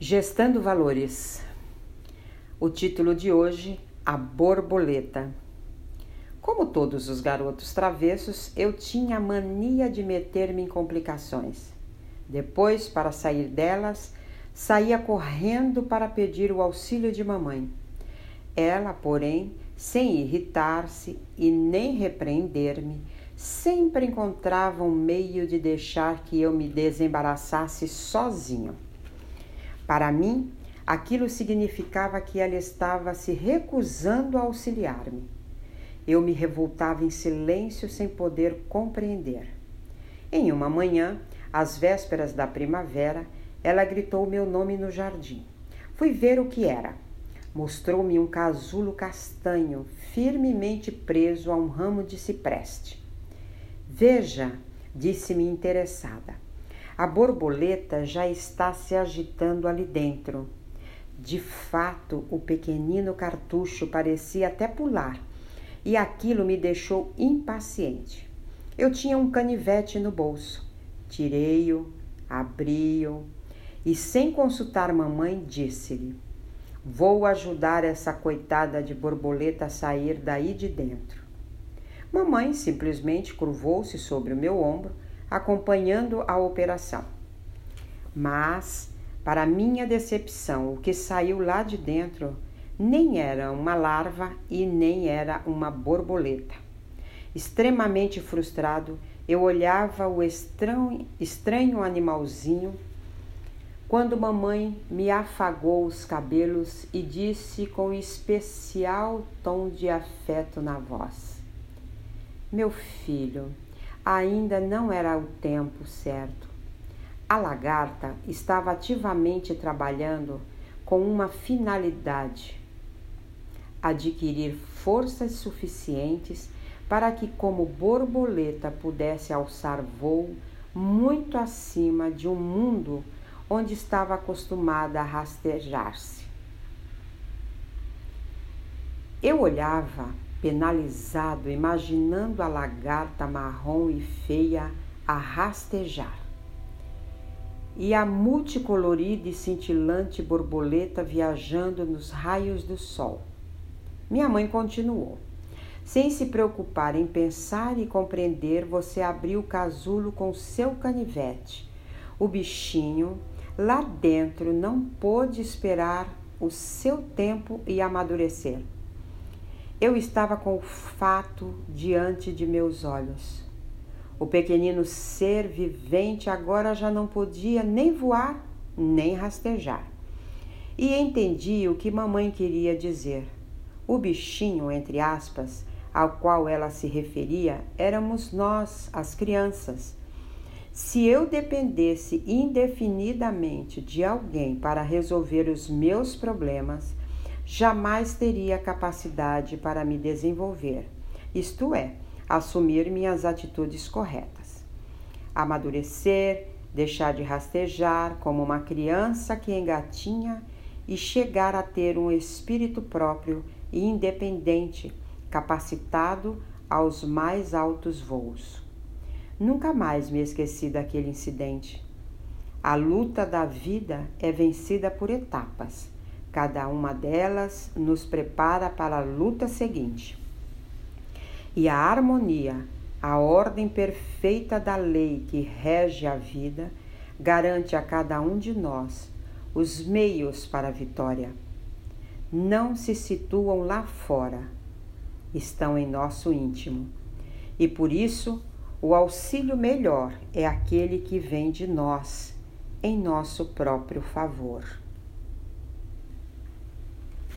Gestando Valores. O título de hoje: A Borboleta. Como todos os garotos travessos, eu tinha a mania de meter-me em complicações. Depois, para sair delas, saía correndo para pedir o auxílio de mamãe. Ela, porém, sem irritar-se e nem repreender-me, sempre encontrava um meio de deixar que eu me desembaraçasse sozinho. Para mim, aquilo significava que ela estava se recusando a auxiliar-me. Eu me revoltava em silêncio sem poder compreender. Em uma manhã, às vésperas da primavera, ela gritou meu nome no jardim. Fui ver o que era. Mostrou-me um casulo castanho, firmemente preso a um ramo de cipreste. Veja, disse-me interessada. A borboleta já está se agitando ali dentro. De fato, o pequenino cartucho parecia até pular, e aquilo me deixou impaciente. Eu tinha um canivete no bolso. Tirei-o, abri-o e, sem consultar mamãe, disse-lhe: Vou ajudar essa coitada de borboleta a sair daí de dentro. Mamãe simplesmente curvou-se sobre o meu ombro acompanhando a operação. Mas, para minha decepção, o que saiu lá de dentro nem era uma larva e nem era uma borboleta. Extremamente frustrado, eu olhava o estranho, estranho animalzinho quando mamãe me afagou os cabelos e disse com especial tom de afeto na voz: Meu filho, ainda não era o tempo certo. A lagarta estava ativamente trabalhando com uma finalidade: adquirir forças suficientes para que, como borboleta, pudesse alçar voo muito acima de um mundo onde estava acostumada a rastejar-se. Eu olhava penalizado, imaginando a lagarta marrom e feia a rastejar. E a multicolorida e cintilante borboleta viajando nos raios do sol. Minha mãe continuou. Sem se preocupar em pensar e compreender, você abriu o casulo com seu canivete. O bichinho lá dentro não pôde esperar o seu tempo e amadurecer. Eu estava com o fato diante de meus olhos. O pequenino ser vivente agora já não podia nem voar, nem rastejar. E entendi o que mamãe queria dizer. O bichinho, entre aspas, ao qual ela se referia, éramos nós, as crianças. Se eu dependesse indefinidamente de alguém para resolver os meus problemas, jamais teria capacidade para me desenvolver, isto é, assumir minhas atitudes corretas. Amadurecer, deixar de rastejar como uma criança que engatinha e chegar a ter um espírito próprio e independente, capacitado aos mais altos voos. Nunca mais me esqueci daquele incidente. A luta da vida é vencida por etapas Cada uma delas nos prepara para a luta seguinte. E a harmonia, a ordem perfeita da lei que rege a vida, garante a cada um de nós os meios para a vitória. Não se situam lá fora, estão em nosso íntimo. E por isso, o auxílio melhor é aquele que vem de nós, em nosso próprio favor.